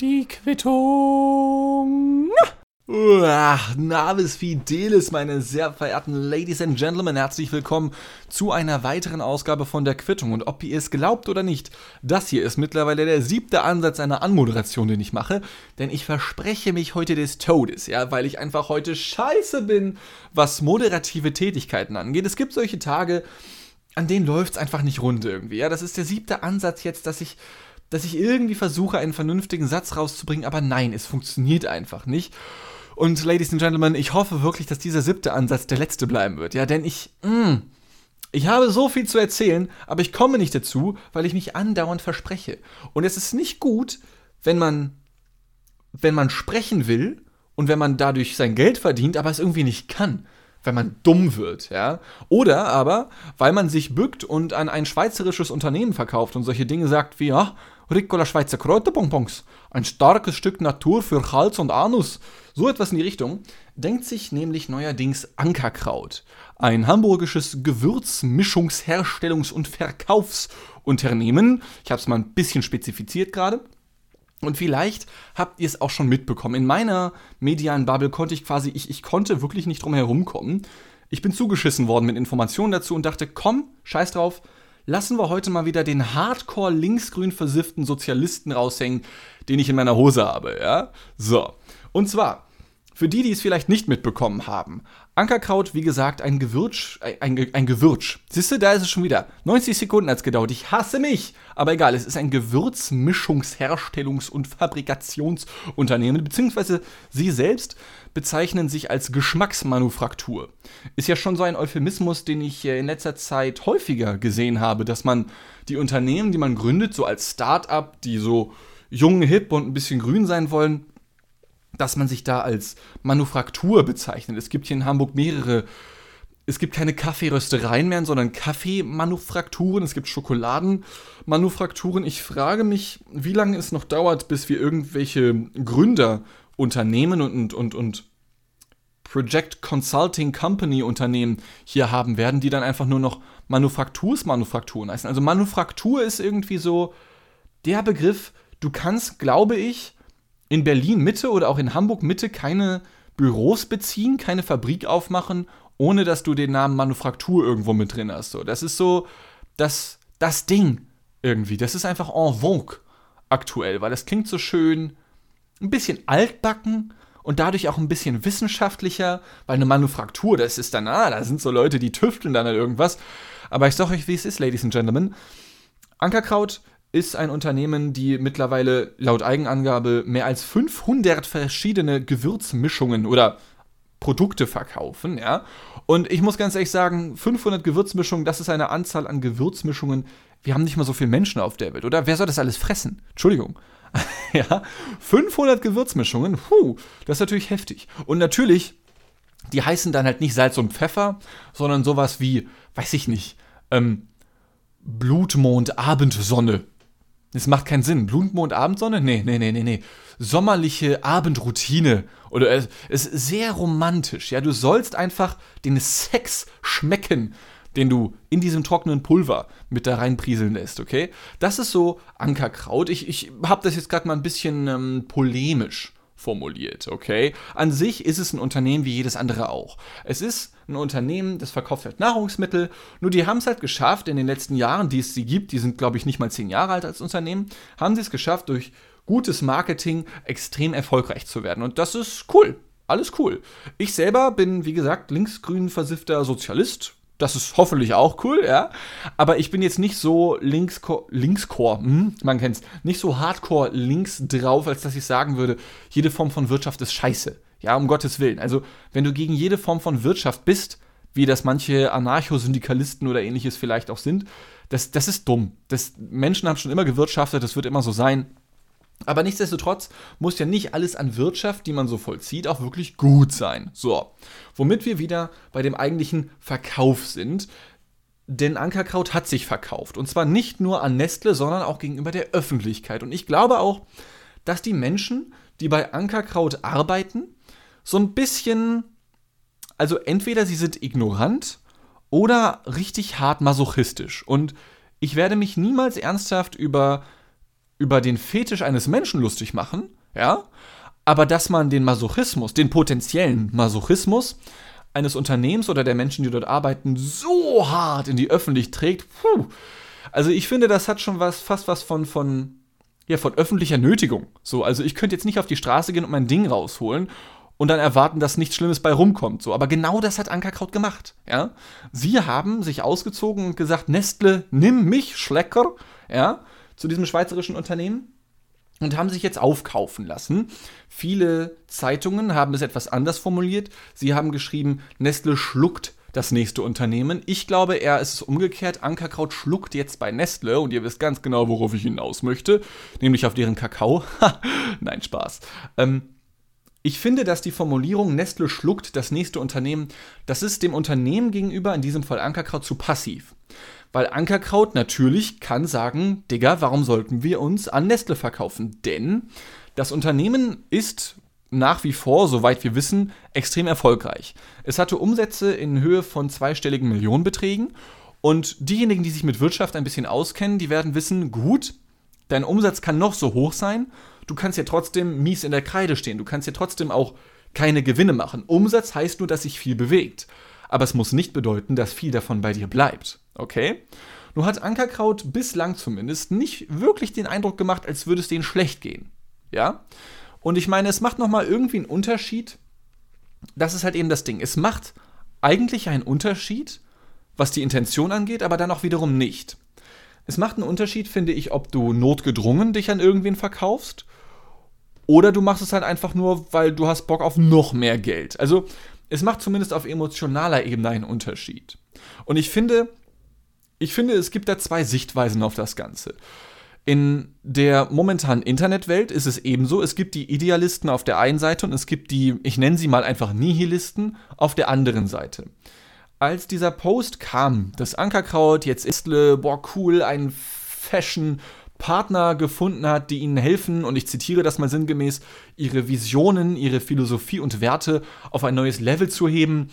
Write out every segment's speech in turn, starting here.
Die Quittung. Ach, Navis Fidelis, meine sehr verehrten Ladies and Gentlemen, herzlich willkommen zu einer weiteren Ausgabe von der Quittung. Und ob ihr es glaubt oder nicht, das hier ist mittlerweile der siebte Ansatz einer Anmoderation, den ich mache, denn ich verspreche mich heute des Todes, ja, weil ich einfach heute scheiße bin, was moderative Tätigkeiten angeht. Es gibt solche Tage, an denen läuft es einfach nicht rund irgendwie. Ja, das ist der siebte Ansatz jetzt, dass ich dass ich irgendwie versuche, einen vernünftigen Satz rauszubringen, aber nein, es funktioniert einfach nicht. Und Ladies and Gentlemen, ich hoffe wirklich, dass dieser siebte Ansatz der letzte bleiben wird. Ja, denn ich, mh, mm, ich habe so viel zu erzählen, aber ich komme nicht dazu, weil ich mich andauernd verspreche. Und es ist nicht gut, wenn man, wenn man sprechen will und wenn man dadurch sein Geld verdient, aber es irgendwie nicht kann wenn man dumm wird, ja. Oder aber, weil man sich bückt und an ein schweizerisches Unternehmen verkauft und solche Dinge sagt wie, ja, Ricola Schweizer Kräuterbonbons, ein starkes Stück Natur für Hals und Anus. So etwas in die Richtung denkt sich nämlich neuerdings Ankerkraut, ein hamburgisches Gewürzmischungsherstellungs- und Verkaufsunternehmen. Ich habe es mal ein bisschen spezifiziert gerade. Und vielleicht habt ihr es auch schon mitbekommen. In meiner medialen Bubble konnte ich quasi, ich, ich konnte wirklich nicht drum herum kommen. Ich bin zugeschissen worden mit Informationen dazu und dachte, komm, scheiß drauf, lassen wir heute mal wieder den hardcore linksgrün versifften Sozialisten raushängen, den ich in meiner Hose habe, ja? So. Und zwar, für die, die es vielleicht nicht mitbekommen haben, Ankerkraut, wie gesagt, ein Gewürz, ein, ein Gewürz. Siehst du, da ist es schon wieder. 90 Sekunden hat es gedauert. Ich hasse mich. Aber egal, es ist ein Gewürzmischungsherstellungs- und Fabrikationsunternehmen, beziehungsweise sie selbst bezeichnen sich als Geschmacksmanufaktur. Ist ja schon so ein Euphemismus, den ich in letzter Zeit häufiger gesehen habe, dass man die Unternehmen, die man gründet, so als Start-up, die so jung, hip und ein bisschen grün sein wollen, dass man sich da als Manufaktur bezeichnet. Es gibt hier in Hamburg mehrere es gibt keine Kaffeeröstereien mehr, sondern Kaffeemanufakturen, es gibt Schokoladenmanufakturen. Ich frage mich, wie lange es noch dauert, bis wir irgendwelche Gründerunternehmen und, und, und, und Project Consulting Company Unternehmen hier haben werden, die dann einfach nur noch Manufaktursmanufakturen heißen. Also Manufaktur ist irgendwie so der Begriff, du kannst, glaube ich, in Berlin Mitte oder auch in Hamburg Mitte keine Büros beziehen, keine Fabrik aufmachen, ohne dass du den Namen Manufaktur irgendwo mit drin hast. So, das ist so das, das Ding irgendwie. Das ist einfach en vogue aktuell, weil das klingt so schön, ein bisschen altbacken und dadurch auch ein bisschen wissenschaftlicher, weil eine Manufaktur, das ist dann, ah, da sind so Leute, die tüfteln dann an irgendwas. Aber ich sag euch, wie es ist, Ladies and Gentlemen. Ankerkraut ist ein Unternehmen, die mittlerweile laut Eigenangabe mehr als 500 verschiedene Gewürzmischungen oder Produkte verkaufen, ja. Und ich muss ganz ehrlich sagen, 500 Gewürzmischungen, das ist eine Anzahl an Gewürzmischungen. Wir haben nicht mal so viele Menschen auf der Welt, oder? Wer soll das alles fressen? Entschuldigung. ja, 500 Gewürzmischungen, puh, das ist natürlich heftig. Und natürlich, die heißen dann halt nicht Salz und Pfeffer, sondern sowas wie, weiß ich nicht, ähm, Blutmond, Abendsonne es macht keinen Sinn. Blutmond, Abendsonne? Nee, nee, nee, nee, nee. Sommerliche Abendroutine. Oder es ist sehr romantisch. Ja, du sollst einfach den Sex schmecken, den du in diesem trockenen Pulver mit da reinprieseln lässt, okay? Das ist so Ankerkraut. Ich, ich habe das jetzt gerade mal ein bisschen ähm, polemisch formuliert, okay? An sich ist es ein Unternehmen wie jedes andere auch. Es ist ein Unternehmen, das verkauft halt Nahrungsmittel, nur die haben es halt geschafft in den letzten Jahren, die es sie gibt, die sind glaube ich nicht mal zehn Jahre alt als Unternehmen, haben sie es geschafft durch gutes Marketing extrem erfolgreich zu werden und das ist cool. Alles cool. Ich selber bin, wie gesagt, linksgrün versiffter Sozialist, das ist hoffentlich auch cool, ja. Aber ich bin jetzt nicht so linkscore, linkscore hm, man kennt's, nicht so hardcore links drauf, als dass ich sagen würde, jede Form von Wirtschaft ist scheiße. Ja, um Gottes Willen. Also, wenn du gegen jede Form von Wirtschaft bist, wie das manche Anarchosyndikalisten oder ähnliches vielleicht auch sind, das, das ist dumm. Das, Menschen haben schon immer gewirtschaftet, das wird immer so sein. Aber nichtsdestotrotz muss ja nicht alles an Wirtschaft, die man so vollzieht, auch wirklich gut sein. So, womit wir wieder bei dem eigentlichen Verkauf sind. Denn Ankerkraut hat sich verkauft. Und zwar nicht nur an Nestle, sondern auch gegenüber der Öffentlichkeit. Und ich glaube auch, dass die Menschen, die bei Ankerkraut arbeiten, so ein bisschen, also entweder sie sind ignorant oder richtig hart masochistisch. Und ich werde mich niemals ernsthaft über über den Fetisch eines Menschen lustig machen, ja, aber dass man den Masochismus, den potenziellen Masochismus eines Unternehmens oder der Menschen, die dort arbeiten, so hart in die Öffentlichkeit trägt, puh. Also ich finde, das hat schon was, fast was von, von, ja, von öffentlicher Nötigung. So, also ich könnte jetzt nicht auf die Straße gehen und mein Ding rausholen und dann erwarten, dass nichts Schlimmes bei rumkommt. So, aber genau das hat Ankerkraut gemacht. Ja, sie haben sich ausgezogen und gesagt, Nestle, nimm mich, Schlecker, ja, zu diesem schweizerischen Unternehmen und haben sich jetzt aufkaufen lassen. Viele Zeitungen haben es etwas anders formuliert. Sie haben geschrieben, Nestle schluckt das nächste Unternehmen. Ich glaube, er ist es umgekehrt. Ankerkraut schluckt jetzt bei Nestle und ihr wisst ganz genau, worauf ich hinaus möchte, nämlich auf deren Kakao. Nein, Spaß. Ähm, ich finde, dass die Formulierung Nestle schluckt das nächste Unternehmen, das ist dem Unternehmen gegenüber, in diesem Fall Ankerkraut, zu passiv. Weil Ankerkraut natürlich kann sagen, Digga, warum sollten wir uns an Nestle verkaufen? Denn das Unternehmen ist nach wie vor, soweit wir wissen, extrem erfolgreich. Es hatte Umsätze in Höhe von zweistelligen Millionenbeträgen und diejenigen, die sich mit Wirtschaft ein bisschen auskennen, die werden wissen, gut, dein Umsatz kann noch so hoch sein, du kannst ja trotzdem mies in der Kreide stehen, du kannst ja trotzdem auch keine Gewinne machen. Umsatz heißt nur, dass sich viel bewegt. Aber es muss nicht bedeuten, dass viel davon bei dir bleibt. Okay? Nur hat Ankerkraut bislang zumindest nicht wirklich den Eindruck gemacht, als würde es denen schlecht gehen. Ja? Und ich meine, es macht nochmal irgendwie einen Unterschied. Das ist halt eben das Ding. Es macht eigentlich einen Unterschied, was die Intention angeht, aber dann auch wiederum nicht. Es macht einen Unterschied, finde ich, ob du notgedrungen dich an irgendwen verkaufst oder du machst es halt einfach nur, weil du hast Bock auf noch mehr Geld. Also es macht zumindest auf emotionaler Ebene einen Unterschied. Und ich finde, ich finde, es gibt da zwei Sichtweisen auf das Ganze. In der momentanen Internetwelt ist es ebenso. Es gibt die Idealisten auf der einen Seite und es gibt die, ich nenne sie mal einfach Nihilisten, auf der anderen Seite. Als dieser Post kam, das Ankerkraut, jetzt ist, boah, cool, ein Fashion Partner gefunden hat, die ihnen helfen, und ich zitiere das mal sinngemäß, ihre Visionen, ihre Philosophie und Werte auf ein neues Level zu heben.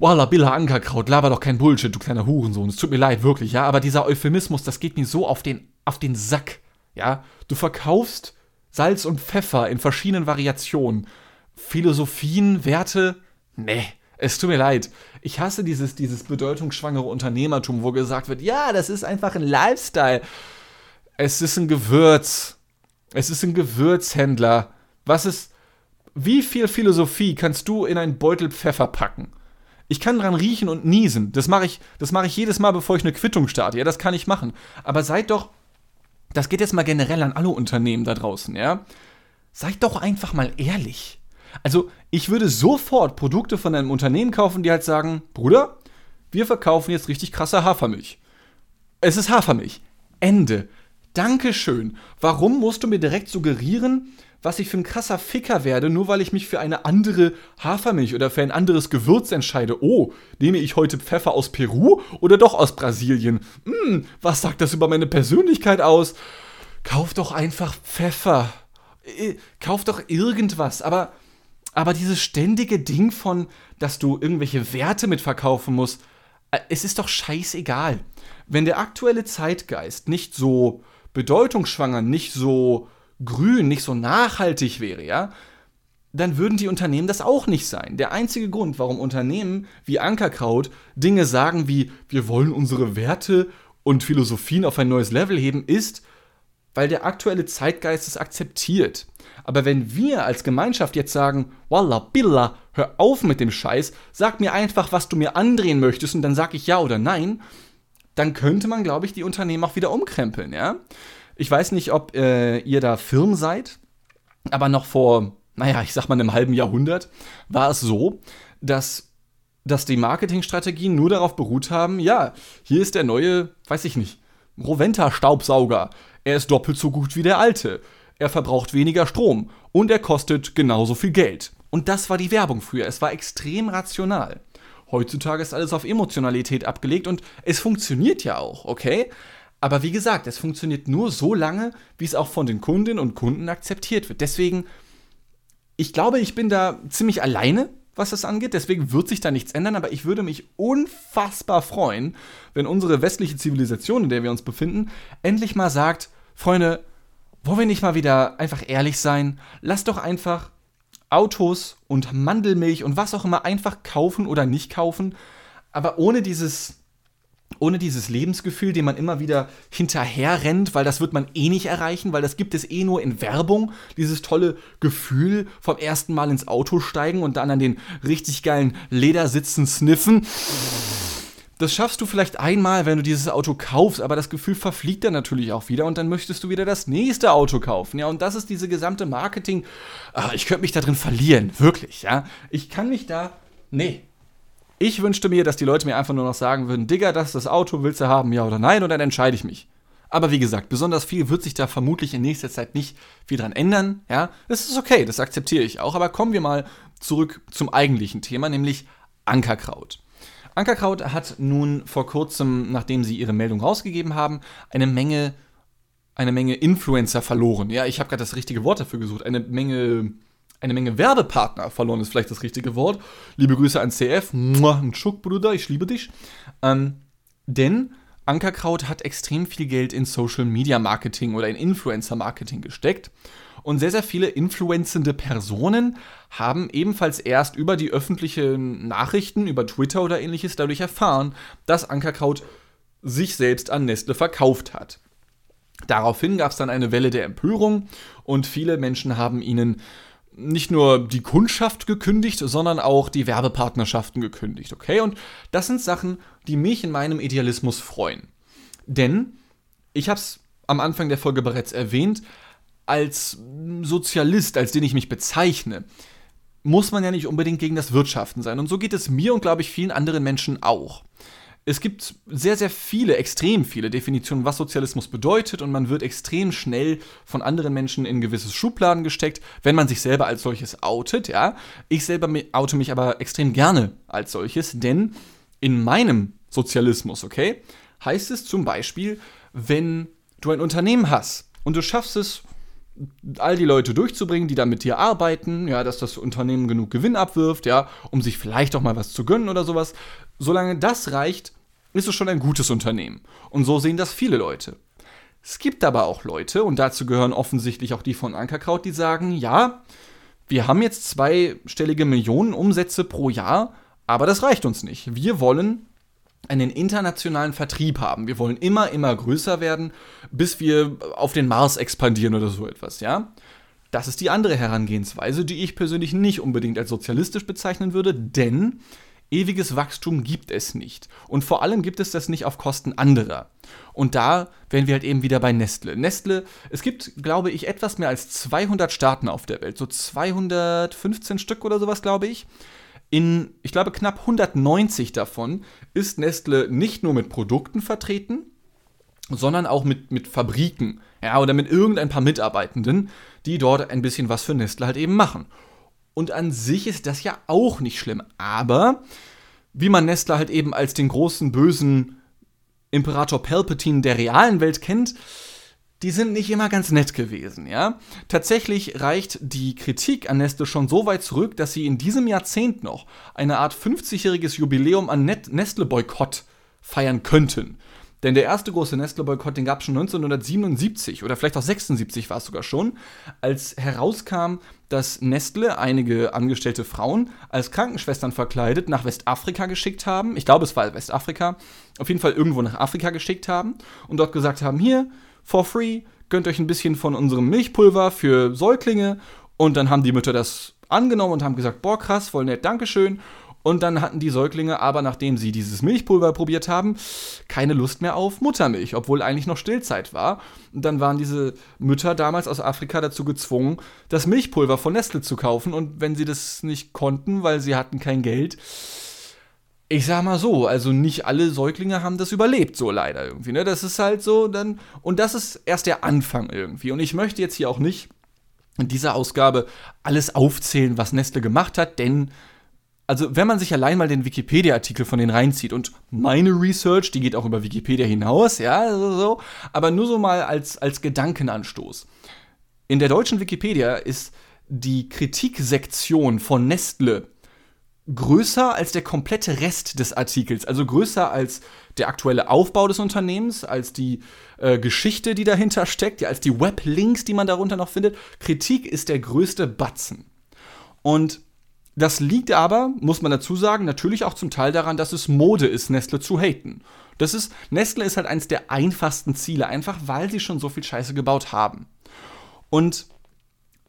Walla, Billa Ankerkraut, laber doch kein Bullshit, du kleiner Hurensohn. Es tut mir leid, wirklich, ja. Aber dieser Euphemismus, das geht mir so auf den, auf den Sack, ja. Du verkaufst Salz und Pfeffer in verschiedenen Variationen. Philosophien, Werte, nee. Es tut mir leid. Ich hasse dieses, dieses bedeutungsschwangere Unternehmertum, wo gesagt wird, ja, das ist einfach ein Lifestyle. Es ist ein Gewürz. Es ist ein Gewürzhändler. Was ist. Wie viel Philosophie kannst du in einen Beutel Pfeffer packen? Ich kann dran riechen und niesen. Das mache ich, das ich jedes Mal, bevor ich eine Quittung starte. Ja, das kann ich machen. Aber seid doch. Das geht jetzt mal generell an alle Unternehmen da draußen, ja? Seid doch einfach mal ehrlich. Also, ich würde sofort Produkte von einem Unternehmen kaufen, die halt sagen: Bruder, wir verkaufen jetzt richtig krasse Hafermilch. Es ist Hafermilch. Ende. Dankeschön. Warum musst du mir direkt suggerieren, was ich für ein krasser Ficker werde, nur weil ich mich für eine andere Hafermilch oder für ein anderes Gewürz entscheide? Oh, nehme ich heute Pfeffer aus Peru oder doch aus Brasilien? Hm, was sagt das über meine Persönlichkeit aus? Kauf doch einfach Pfeffer. Kauf doch irgendwas, aber aber dieses ständige Ding von, dass du irgendwelche Werte mitverkaufen musst, äh, es ist doch scheißegal. Wenn der aktuelle Zeitgeist nicht so bedeutungsschwanger, nicht so grün, nicht so nachhaltig wäre, ja, dann würden die Unternehmen das auch nicht sein. Der einzige Grund, warum Unternehmen wie Ankerkraut Dinge sagen wie, wir wollen unsere Werte und Philosophien auf ein neues Level heben, ist, weil der aktuelle Zeitgeist es akzeptiert. Aber wenn wir als Gemeinschaft jetzt sagen, Walla Billa, hör auf mit dem Scheiß, sag mir einfach, was du mir andrehen möchtest und dann sag ich ja oder nein, dann könnte man, glaube ich, die Unternehmen auch wieder umkrempeln, ja. Ich weiß nicht, ob äh, ihr da Firmen seid, aber noch vor, naja, ich sag mal einem halben Jahrhundert war es so, dass dass die Marketingstrategien nur darauf beruht haben, ja, hier ist der neue, weiß ich nicht, Roventa-Staubsauger. Er ist doppelt so gut wie der alte. Er verbraucht weniger Strom und er kostet genauso viel Geld. Und das war die Werbung früher. Es war extrem rational. Heutzutage ist alles auf Emotionalität abgelegt und es funktioniert ja auch, okay? Aber wie gesagt, es funktioniert nur so lange, wie es auch von den Kundinnen und Kunden akzeptiert wird. Deswegen, ich glaube, ich bin da ziemlich alleine, was das angeht. Deswegen wird sich da nichts ändern. Aber ich würde mich unfassbar freuen, wenn unsere westliche Zivilisation, in der wir uns befinden, endlich mal sagt, Freunde, wollen wir nicht mal wieder einfach ehrlich sein? Lass doch einfach Autos und Mandelmilch und was auch immer einfach kaufen oder nicht kaufen, aber ohne dieses ohne dieses Lebensgefühl, dem man immer wieder hinterher rennt, weil das wird man eh nicht erreichen, weil das gibt es eh nur in Werbung, dieses tolle Gefühl vom ersten Mal ins Auto steigen und dann an den richtig geilen Ledersitzen sniffen. Das schaffst du vielleicht einmal, wenn du dieses Auto kaufst, aber das Gefühl verfliegt dann natürlich auch wieder und dann möchtest du wieder das nächste Auto kaufen. Ja, und das ist diese gesamte Marketing. Ach, ich könnte mich da drin verlieren, wirklich, ja. Ich kann mich da. Nee. Ich wünschte mir, dass die Leute mir einfach nur noch sagen würden: Digga, das ist das Auto, willst du haben, ja oder nein? Und dann entscheide ich mich. Aber wie gesagt, besonders viel wird sich da vermutlich in nächster Zeit nicht viel dran ändern. Ja, das ist okay, das akzeptiere ich auch. Aber kommen wir mal zurück zum eigentlichen Thema, nämlich Ankerkraut. Ankerkraut hat nun vor kurzem, nachdem sie ihre Meldung rausgegeben haben, eine Menge, eine Menge Influencer verloren. Ja, ich habe gerade das richtige Wort dafür gesucht. Eine Menge, eine Menge Werbepartner verloren ist vielleicht das richtige Wort. Liebe Grüße an CF. Ein Schuck, Bruder, ich liebe dich. Ähm, denn Ankerkraut hat extrem viel Geld in Social Media Marketing oder in Influencer Marketing gesteckt. Und sehr, sehr viele influenzende Personen haben ebenfalls erst über die öffentlichen Nachrichten, über Twitter oder ähnliches dadurch erfahren, dass Ankerkraut sich selbst an Nestle verkauft hat. Daraufhin gab es dann eine Welle der Empörung und viele Menschen haben ihnen nicht nur die Kundschaft gekündigt, sondern auch die Werbepartnerschaften gekündigt, okay? Und das sind Sachen, die mich in meinem Idealismus freuen. Denn, ich habe es am Anfang der Folge bereits erwähnt, als Sozialist, als den ich mich bezeichne, muss man ja nicht unbedingt gegen das Wirtschaften sein. Und so geht es mir und, glaube ich, vielen anderen Menschen auch. Es gibt sehr, sehr viele, extrem viele Definitionen, was Sozialismus bedeutet und man wird extrem schnell von anderen Menschen in gewisse Schubladen gesteckt, wenn man sich selber als solches outet, ja. Ich selber oute mich aber extrem gerne als solches, denn in meinem Sozialismus, okay, heißt es zum Beispiel, wenn du ein Unternehmen hast und du schaffst es, all die Leute durchzubringen, die da mit dir arbeiten, ja, dass das Unternehmen genug Gewinn abwirft, ja, um sich vielleicht auch mal was zu gönnen oder sowas. Solange das reicht, ist es schon ein gutes Unternehmen. Und so sehen das viele Leute. Es gibt aber auch Leute, und dazu gehören offensichtlich auch die von Ankerkraut, die sagen, ja, wir haben jetzt zweistellige Millionen Umsätze pro Jahr, aber das reicht uns nicht. Wir wollen einen internationalen Vertrieb haben. Wir wollen immer, immer größer werden, bis wir auf den Mars expandieren oder so etwas, ja? Das ist die andere Herangehensweise, die ich persönlich nicht unbedingt als sozialistisch bezeichnen würde, denn ewiges Wachstum gibt es nicht. Und vor allem gibt es das nicht auf Kosten anderer. Und da wären wir halt eben wieder bei Nestle. Nestle, es gibt, glaube ich, etwas mehr als 200 Staaten auf der Welt, so 215 Stück oder sowas, glaube ich. In, ich glaube, knapp 190 davon ist Nestle nicht nur mit Produkten vertreten, sondern auch mit, mit Fabriken, ja, oder mit irgendein paar Mitarbeitenden, die dort ein bisschen was für Nestle halt eben machen. Und an sich ist das ja auch nicht schlimm, aber wie man Nestle halt eben als den großen bösen Imperator Palpatine der realen Welt kennt, die sind nicht immer ganz nett gewesen, ja. Tatsächlich reicht die Kritik an Nestle schon so weit zurück, dass sie in diesem Jahrzehnt noch eine Art 50-jähriges Jubiläum an Nestle-Boykott feiern könnten. Denn der erste große Nestle-Boykott, den gab es schon 1977 oder vielleicht auch 76 war es sogar schon, als herauskam, dass Nestle einige angestellte Frauen als Krankenschwestern verkleidet nach Westafrika geschickt haben. Ich glaube, es war Westafrika. Auf jeden Fall irgendwo nach Afrika geschickt haben und dort gesagt haben, hier, for free, gönnt euch ein bisschen von unserem Milchpulver für Säuglinge. Und dann haben die Mütter das angenommen und haben gesagt, boah, krass, voll nett, Dankeschön. Und dann hatten die Säuglinge aber, nachdem sie dieses Milchpulver probiert haben, keine Lust mehr auf Muttermilch, obwohl eigentlich noch Stillzeit war. Und dann waren diese Mütter damals aus Afrika dazu gezwungen, das Milchpulver von Nestle zu kaufen. Und wenn sie das nicht konnten, weil sie hatten kein Geld, ich sag mal so, also nicht alle Säuglinge haben das überlebt, so leider irgendwie. Ne? Das ist halt so dann. Und das ist erst der Anfang irgendwie. Und ich möchte jetzt hier auch nicht in dieser Ausgabe alles aufzählen, was Nestle gemacht hat, denn. Also, wenn man sich allein mal den Wikipedia-Artikel von denen reinzieht und meine Research, die geht auch über Wikipedia hinaus, ja, so, aber nur so mal als, als Gedankenanstoß. In der deutschen Wikipedia ist die Kritiksektion von Nestle größer als der komplette Rest des Artikels, also größer als der aktuelle Aufbau des Unternehmens, als die äh, Geschichte, die dahinter steckt, ja, als die Weblinks, die man darunter noch findet. Kritik ist der größte Batzen. Und das liegt aber, muss man dazu sagen, natürlich auch zum Teil daran, dass es Mode ist, Nestle zu haten. Das ist, Nestle ist halt eines der einfachsten Ziele, einfach weil sie schon so viel Scheiße gebaut haben. Und,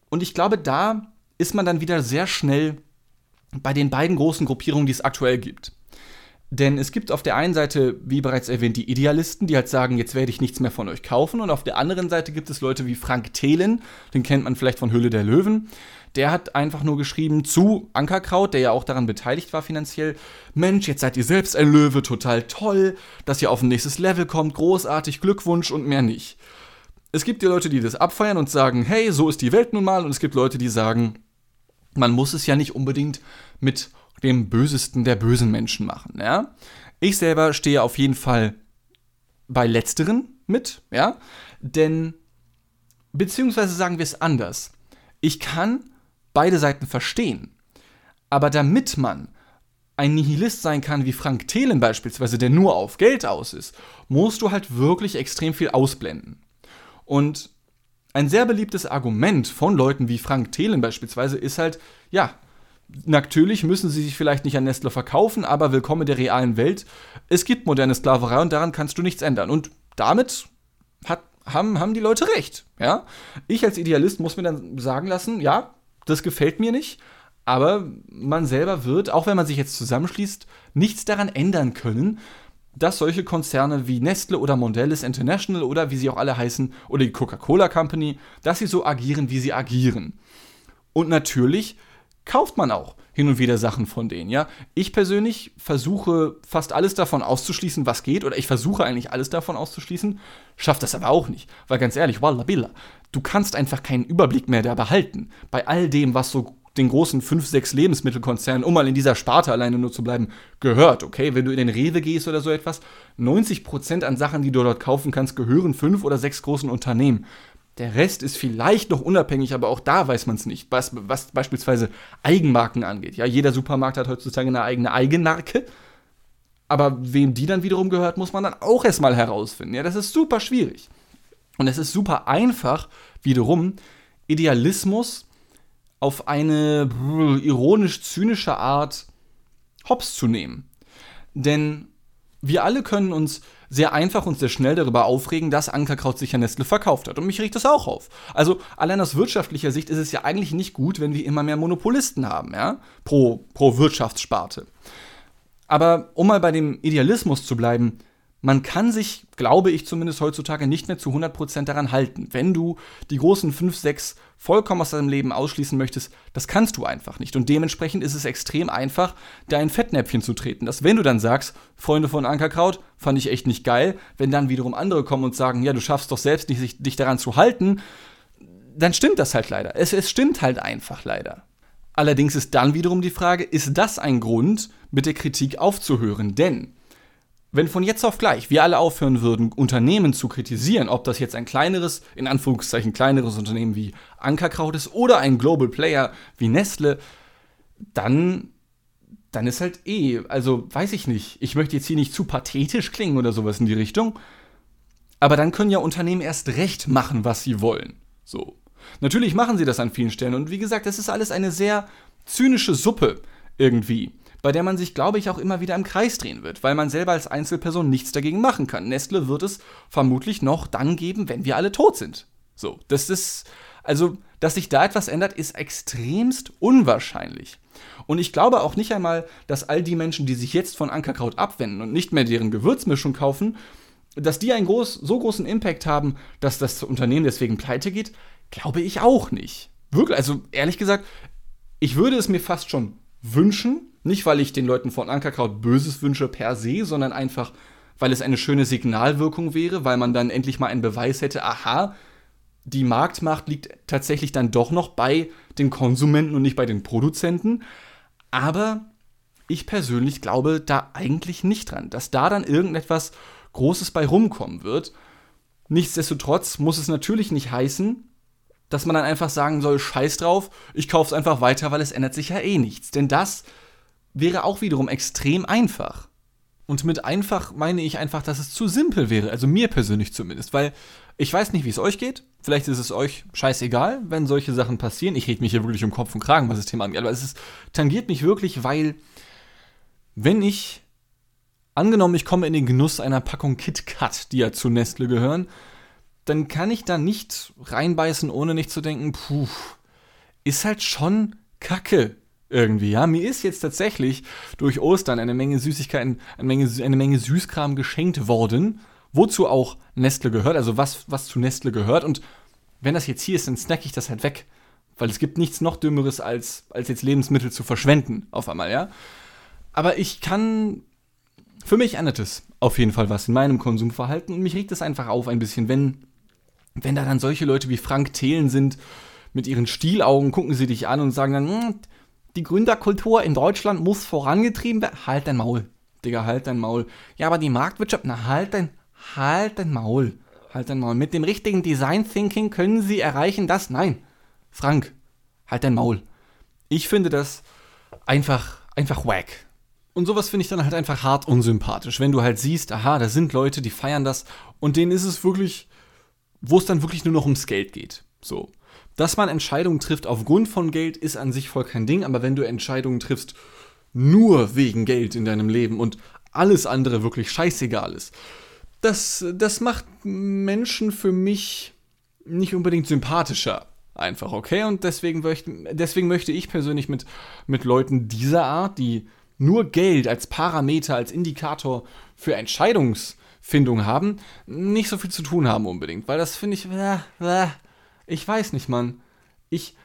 und ich glaube, da ist man dann wieder sehr schnell bei den beiden großen Gruppierungen, die es aktuell gibt. Denn es gibt auf der einen Seite, wie bereits erwähnt, die Idealisten, die halt sagen, jetzt werde ich nichts mehr von euch kaufen. Und auf der anderen Seite gibt es Leute wie Frank Thelen, den kennt man vielleicht von Hülle der Löwen. Der hat einfach nur geschrieben zu Ankerkraut, der ja auch daran beteiligt war finanziell. Mensch, jetzt seid ihr selbst ein Löwe, total toll, dass ihr auf ein nächstes Level kommt, großartig, Glückwunsch und mehr nicht. Es gibt die Leute, die das abfeiern und sagen, hey, so ist die Welt nun mal. Und es gibt Leute, die sagen, man muss es ja nicht unbedingt mit dem bösesten der bösen Menschen machen. Ja? Ich selber stehe auf jeden Fall bei letzteren mit, ja, denn beziehungsweise sagen wir es anders. Ich kann beide Seiten verstehen, aber damit man ein Nihilist sein kann wie Frank Thelen beispielsweise, der nur auf Geld aus ist, musst du halt wirklich extrem viel ausblenden. Und ein sehr beliebtes Argument von Leuten wie Frank Thelen beispielsweise ist halt, ja, Natürlich müssen sie sich vielleicht nicht an Nestle verkaufen, aber willkommen in der realen Welt. Es gibt moderne Sklaverei und daran kannst du nichts ändern. Und damit hat, haben, haben die Leute recht. Ja? Ich als Idealist muss mir dann sagen lassen, ja, das gefällt mir nicht, aber man selber wird, auch wenn man sich jetzt zusammenschließt, nichts daran ändern können, dass solche Konzerne wie Nestle oder Mondelez International oder wie sie auch alle heißen, oder die Coca-Cola Company, dass sie so agieren, wie sie agieren. Und natürlich kauft man auch hin und wieder Sachen von denen, ja. Ich persönlich versuche fast alles davon auszuschließen, was geht, oder ich versuche eigentlich alles davon auszuschließen, schaffe das aber auch nicht, weil ganz ehrlich, wallabilla, du kannst einfach keinen Überblick mehr da behalten. Bei all dem, was so den großen 5, 6 Lebensmittelkonzernen, um mal in dieser Sparte alleine nur zu bleiben, gehört, okay? Wenn du in den Rewe gehst oder so etwas, 90% an Sachen, die du dort kaufen kannst, gehören fünf oder sechs großen Unternehmen. Der Rest ist vielleicht noch unabhängig, aber auch da weiß man es nicht, was, was beispielsweise Eigenmarken angeht. Ja, jeder Supermarkt hat heutzutage eine eigene Eigenmarke. Aber wem die dann wiederum gehört, muss man dann auch erstmal herausfinden. Ja, das ist super schwierig. Und es ist super einfach, wiederum, Idealismus auf eine ironisch-zynische Art hops zu nehmen. Denn wir alle können uns sehr einfach und sehr schnell darüber aufregen, dass Ankerkraut sich an Nestle verkauft hat. Und mich riecht das auch auf. Also allein aus wirtschaftlicher Sicht ist es ja eigentlich nicht gut, wenn wir immer mehr Monopolisten haben, ja, pro, pro Wirtschaftssparte. Aber um mal bei dem Idealismus zu bleiben, man kann sich, glaube ich zumindest heutzutage, nicht mehr zu 100% daran halten. Wenn du die großen 5, 6 vollkommen aus deinem Leben ausschließen möchtest, das kannst du einfach nicht. Und dementsprechend ist es extrem einfach, da ein Fettnäpfchen zu treten. Dass wenn du dann sagst, Freunde von Ankerkraut, fand ich echt nicht geil, wenn dann wiederum andere kommen und sagen, ja, du schaffst doch selbst nicht, dich daran zu halten, dann stimmt das halt leider. Es, es stimmt halt einfach leider. Allerdings ist dann wiederum die Frage, ist das ein Grund, mit der Kritik aufzuhören? Denn wenn von jetzt auf gleich wir alle aufhören würden, Unternehmen zu kritisieren, ob das jetzt ein kleineres, in Anführungszeichen kleineres Unternehmen wie Ankerkraut ist oder ein Global Player wie Nestle, dann, dann ist halt eh, also weiß ich nicht, ich möchte jetzt hier nicht zu pathetisch klingen oder sowas in die Richtung, aber dann können ja Unternehmen erst recht machen, was sie wollen. So. Natürlich machen sie das an vielen Stellen und wie gesagt, das ist alles eine sehr zynische Suppe irgendwie bei der man sich, glaube ich, auch immer wieder im Kreis drehen wird, weil man selber als Einzelperson nichts dagegen machen kann. Nestle wird es vermutlich noch dann geben, wenn wir alle tot sind. So, das ist, also, dass sich da etwas ändert, ist extremst unwahrscheinlich. Und ich glaube auch nicht einmal, dass all die Menschen, die sich jetzt von Ankerkraut abwenden und nicht mehr deren Gewürzmischung kaufen, dass die einen groß, so großen Impact haben, dass das Unternehmen deswegen pleite geht, glaube ich auch nicht. Wirklich, also ehrlich gesagt, ich würde es mir fast schon wünschen, nicht, weil ich den Leuten von Ankerkraut Böses wünsche per se, sondern einfach, weil es eine schöne Signalwirkung wäre, weil man dann endlich mal einen Beweis hätte, aha, die Marktmacht liegt tatsächlich dann doch noch bei den Konsumenten und nicht bei den Produzenten. Aber ich persönlich glaube da eigentlich nicht dran, dass da dann irgendetwas Großes bei rumkommen wird. Nichtsdestotrotz muss es natürlich nicht heißen, dass man dann einfach sagen soll, scheiß drauf, ich kauf's einfach weiter, weil es ändert sich ja eh nichts. Denn das wäre auch wiederum extrem einfach. Und mit einfach meine ich einfach, dass es zu simpel wäre, also mir persönlich zumindest, weil ich weiß nicht, wie es euch geht. Vielleicht ist es euch scheißegal, wenn solche Sachen passieren. Ich rede mich hier wirklich um Kopf und Kragen, was das Thema angeht, aber es ist, tangiert mich wirklich, weil wenn ich angenommen, ich komme in den Genuss einer Packung Kit Kat, die ja zu Nestle gehören, dann kann ich da nicht reinbeißen, ohne nicht zu denken, puh, ist halt schon Kacke irgendwie. Ja, mir ist jetzt tatsächlich durch Ostern eine Menge Süßigkeiten, eine Menge, eine Menge Süßkram geschenkt worden, wozu auch Nestle gehört, also was, was zu Nestle gehört. Und wenn das jetzt hier ist, dann snack ich das halt weg. Weil es gibt nichts noch Dümmeres, als, als jetzt Lebensmittel zu verschwenden, auf einmal, ja. Aber ich kann. Für mich ändert es auf jeden Fall was in meinem Konsumverhalten und mich regt es einfach auf ein bisschen, wenn, wenn da dann solche Leute wie Frank Thelen sind, mit ihren Stielaugen gucken sie dich an und sagen dann, hm, die Gründerkultur in Deutschland muss vorangetrieben werden. Halt dein Maul, Digga, halt dein Maul. Ja, aber die Marktwirtschaft, na halt dein, halt dein Maul. Halt dein Maul. Mit dem richtigen Design Thinking können sie erreichen das. Nein. Frank, halt dein Maul. Ich finde das einfach, einfach wack. Und sowas finde ich dann halt einfach hart unsympathisch, wenn du halt siehst, aha, da sind Leute, die feiern das und denen ist es wirklich, wo es dann wirklich nur noch ums Geld geht. So. Dass man Entscheidungen trifft aufgrund von Geld, ist an sich voll kein Ding, aber wenn du Entscheidungen triffst nur wegen Geld in deinem Leben und alles andere wirklich scheißegal ist, das, das macht Menschen für mich nicht unbedingt sympathischer. Einfach, okay? Und deswegen, möchte, deswegen möchte ich persönlich mit, mit Leuten dieser Art, die nur Geld als Parameter, als Indikator für Entscheidungsfindung haben, nicht so viel zu tun haben unbedingt. Weil das finde ich, äh, äh, ich weiß nicht, Mann. Ich,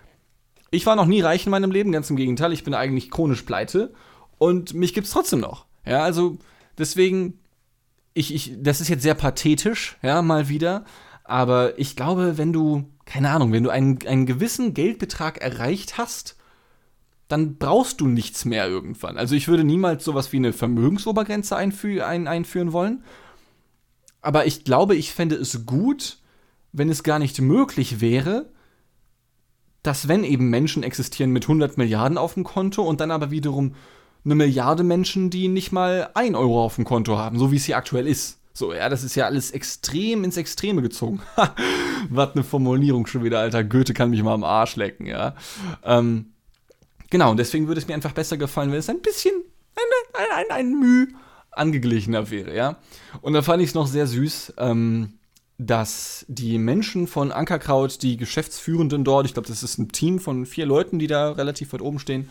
ich war noch nie reich in meinem Leben, ganz im Gegenteil. Ich bin eigentlich chronisch pleite und mich gibt's trotzdem noch. Ja, also deswegen, ich, ich, das ist jetzt sehr pathetisch, ja, mal wieder. Aber ich glaube, wenn du, keine Ahnung, wenn du einen, einen gewissen Geldbetrag erreicht hast, dann brauchst du nichts mehr irgendwann. Also ich würde niemals sowas wie eine Vermögensobergrenze einfü ein, einführen wollen. Aber ich glaube, ich fände es gut, wenn es gar nicht möglich wäre, dass wenn eben Menschen existieren mit 100 Milliarden auf dem Konto und dann aber wiederum eine Milliarde Menschen, die nicht mal ein Euro auf dem Konto haben, so wie es hier aktuell ist. So, ja, das ist ja alles extrem ins Extreme gezogen. Was eine Formulierung schon wieder, Alter. Goethe kann mich mal am Arsch lecken, ja. Ähm, genau, und deswegen würde es mir einfach besser gefallen, wenn es ein bisschen, ein, ein, ein, ein Mühe angeglichener wäre, ja. Und da fand ich es noch sehr süß. Ähm, dass die Menschen von Ankerkraut, die Geschäftsführenden dort, ich glaube, das ist ein Team von vier Leuten, die da relativ weit oben stehen,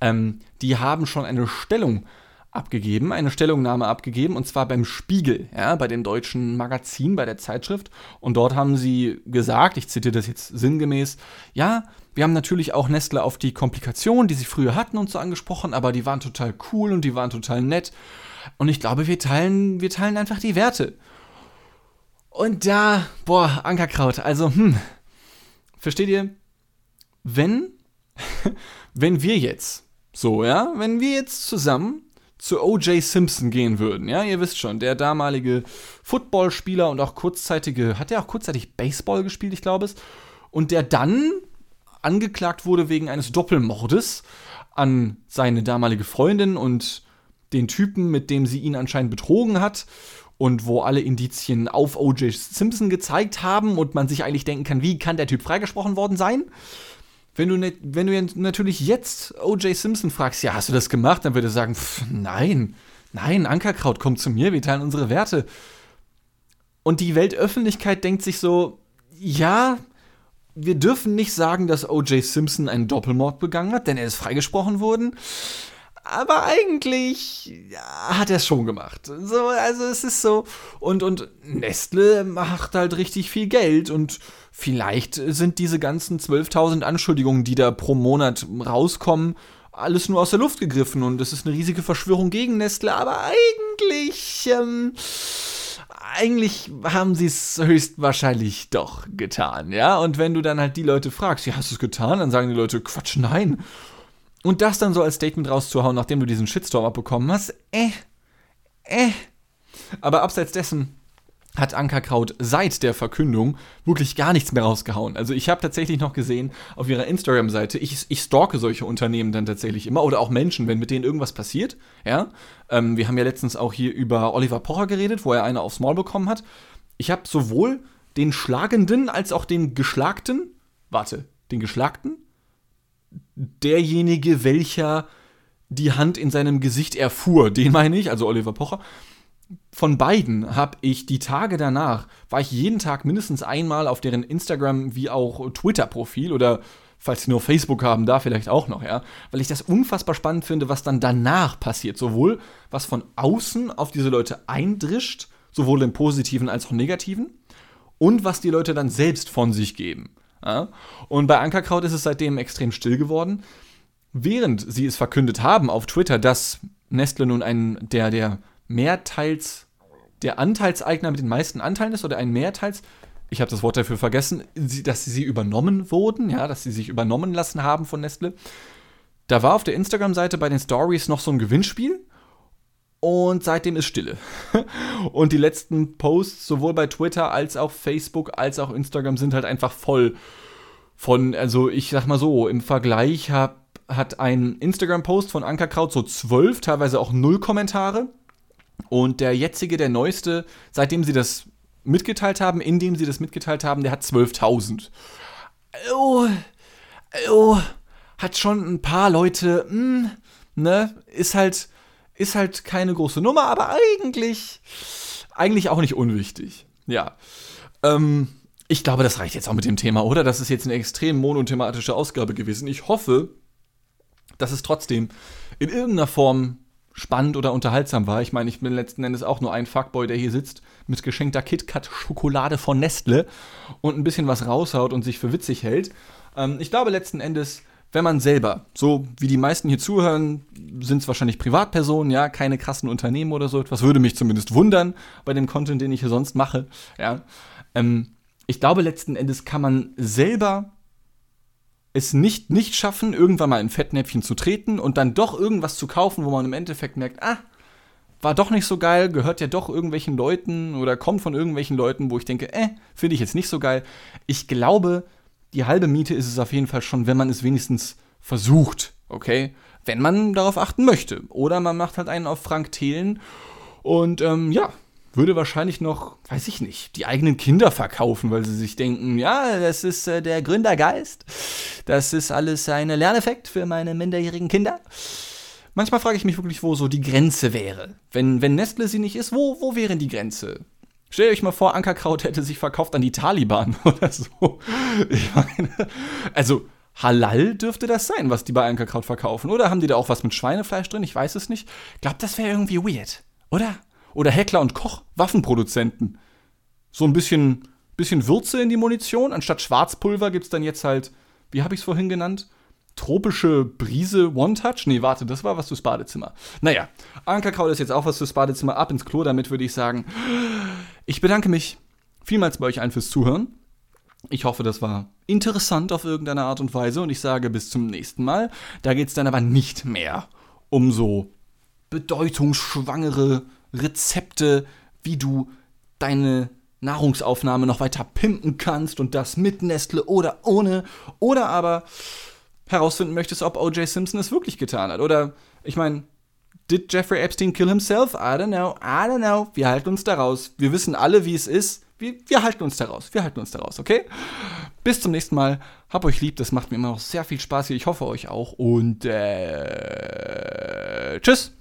ähm, die haben schon eine Stellung abgegeben, eine Stellungnahme abgegeben, und zwar beim Spiegel, ja, bei dem deutschen Magazin, bei der Zeitschrift. Und dort haben sie gesagt, ich zitiere das jetzt sinngemäß, ja, wir haben natürlich auch Nestle auf die Komplikationen, die sie früher hatten und so angesprochen, aber die waren total cool und die waren total nett. Und ich glaube, wir teilen, wir teilen einfach die Werte. Und da, boah, Ankerkraut, also, hm, versteht ihr? Wenn, wenn wir jetzt, so, ja, wenn wir jetzt zusammen zu O.J. Simpson gehen würden, ja, ihr wisst schon, der damalige Footballspieler und auch kurzzeitige, hat er auch kurzzeitig Baseball gespielt, ich glaube es, und der dann angeklagt wurde wegen eines Doppelmordes an seine damalige Freundin und den Typen, mit dem sie ihn anscheinend betrogen hat und wo alle Indizien auf O.J. Simpson gezeigt haben und man sich eigentlich denken kann, wie kann der Typ freigesprochen worden sein? Wenn du, ne, wenn du natürlich jetzt O.J. Simpson fragst, ja, hast du das gemacht, dann würde er sagen, pff, nein, nein, Ankerkraut, komm zu mir, wir teilen unsere Werte. Und die Weltöffentlichkeit denkt sich so, ja, wir dürfen nicht sagen, dass O.J. Simpson einen Doppelmord begangen hat, denn er ist freigesprochen worden aber eigentlich ja, hat er es schon gemacht. So, also es ist so. Und, und Nestle macht halt richtig viel Geld und vielleicht sind diese ganzen 12.000 Anschuldigungen, die da pro Monat rauskommen, alles nur aus der Luft gegriffen und es ist eine riesige Verschwörung gegen Nestle, aber eigentlich, ähm, eigentlich haben sie es höchstwahrscheinlich doch getan, ja? Und wenn du dann halt die Leute fragst, ja, hast du es getan? Dann sagen die Leute, Quatsch, nein. Und das dann so als Statement rauszuhauen, nachdem du diesen Shitstorm abbekommen hast, äh, äh. Aber abseits dessen, hat Ankerkraut seit der Verkündung wirklich gar nichts mehr rausgehauen. Also ich habe tatsächlich noch gesehen auf ihrer Instagram-Seite, ich, ich stalke solche Unternehmen dann tatsächlich immer oder auch Menschen, wenn mit denen irgendwas passiert. Ja, ähm, wir haben ja letztens auch hier über Oliver Pocher geredet, wo er eine aufs Maul bekommen hat. Ich habe sowohl den Schlagenden als auch den Geschlagten, warte, den Geschlagten, derjenige, welcher die Hand in seinem Gesicht erfuhr, den meine ich, also Oliver Pocher, von beiden habe ich die Tage danach, war ich jeden Tag mindestens einmal auf deren Instagram wie auch Twitter-Profil oder falls sie nur Facebook haben, da vielleicht auch noch, ja, weil ich das unfassbar spannend finde, was dann danach passiert. Sowohl was von außen auf diese Leute eindrischt, sowohl im Positiven als auch Negativen, und was die Leute dann selbst von sich geben. Ja? Und bei Ankerkraut ist es seitdem extrem still geworden. Während sie es verkündet haben auf Twitter, dass Nestle nun ein, der, der Mehrteils, der Anteilseigner mit den meisten Anteilen ist oder ein Mehrteils, ich habe das Wort dafür vergessen, dass sie übernommen wurden, ja, dass sie sich übernommen lassen haben von Nestle. Da war auf der Instagram-Seite bei den Stories noch so ein Gewinnspiel und seitdem ist Stille. und die letzten Posts, sowohl bei Twitter als auch Facebook als auch Instagram, sind halt einfach voll von, also ich sag mal so, im Vergleich hab, hat ein Instagram-Post von Ankerkraut so zwölf, teilweise auch null Kommentare. Und der jetzige, der neueste, seitdem sie das mitgeteilt haben, indem sie das mitgeteilt haben, der hat 12.000. Oh, oh, hat schon ein paar Leute, mh, hm, ne, ist halt, ist halt keine große Nummer, aber eigentlich, eigentlich auch nicht unwichtig. Ja. Ähm, ich glaube, das reicht jetzt auch mit dem Thema, oder? Das ist jetzt eine extrem monothematische Ausgabe gewesen. Ich hoffe, dass es trotzdem in irgendeiner Form spannend oder unterhaltsam war. Ich meine, ich bin letzten Endes auch nur ein Fuckboy, der hier sitzt mit geschenkter KitKat-Schokolade von Nestle und ein bisschen was raushaut und sich für witzig hält. Ähm, ich glaube letzten Endes, wenn man selber, so wie die meisten hier zuhören, sind es wahrscheinlich Privatpersonen, ja, keine krassen Unternehmen oder so etwas, würde mich zumindest wundern bei dem Content, den ich hier sonst mache, ja. Ähm, ich glaube letzten Endes kann man selber es nicht, nicht schaffen, irgendwann mal in Fettnäpfchen zu treten und dann doch irgendwas zu kaufen, wo man im Endeffekt merkt, ah, war doch nicht so geil, gehört ja doch irgendwelchen Leuten oder kommt von irgendwelchen Leuten, wo ich denke, äh, finde ich jetzt nicht so geil. Ich glaube, die halbe Miete ist es auf jeden Fall schon, wenn man es wenigstens versucht, okay? Wenn man darauf achten möchte. Oder man macht halt einen auf Frank Thelen und ähm, ja, würde wahrscheinlich noch, weiß ich nicht, die eigenen Kinder verkaufen, weil sie sich denken, ja, das ist äh, der Gründergeist, das ist alles ein Lerneffekt für meine minderjährigen Kinder. Manchmal frage ich mich wirklich, wo so die Grenze wäre. Wenn, wenn Nestle sie nicht ist, wo, wo wäre die Grenze? Stellt euch mal vor, Ankerkraut hätte sich verkauft an die Taliban oder so. Ich meine, also Halal dürfte das sein, was die bei Ankerkraut verkaufen. Oder haben die da auch was mit Schweinefleisch drin? Ich weiß es nicht. Ich glaube, das wäre irgendwie weird, oder? Oder Heckler und Koch, Waffenproduzenten. So ein bisschen, bisschen Würze in die Munition. Anstatt Schwarzpulver gibt es dann jetzt halt, wie habe ich es vorhin genannt? Tropische Brise One-Touch? Nee, warte, das war was fürs Badezimmer. Naja, Ankerkraut ist jetzt auch was fürs Badezimmer. Ab ins Klo, damit würde ich sagen, ich bedanke mich vielmals bei euch allen fürs Zuhören. Ich hoffe, das war interessant auf irgendeine Art und Weise und ich sage bis zum nächsten Mal. Da geht es dann aber nicht mehr um so bedeutungsschwangere Rezepte, wie du deine Nahrungsaufnahme noch weiter pimpen kannst und das mit Nestle oder ohne. Oder aber herausfinden möchtest, ob O.J. Simpson es wirklich getan hat. Oder, ich meine, did Jeffrey Epstein kill himself? I don't know, I don't know. Wir halten uns daraus. Wir wissen alle, wie es ist. Wir, wir halten uns daraus. Wir halten uns daraus, okay? Bis zum nächsten Mal. Hab euch lieb. Das macht mir immer noch sehr viel Spaß hier. Ich hoffe euch auch. Und äh, tschüss.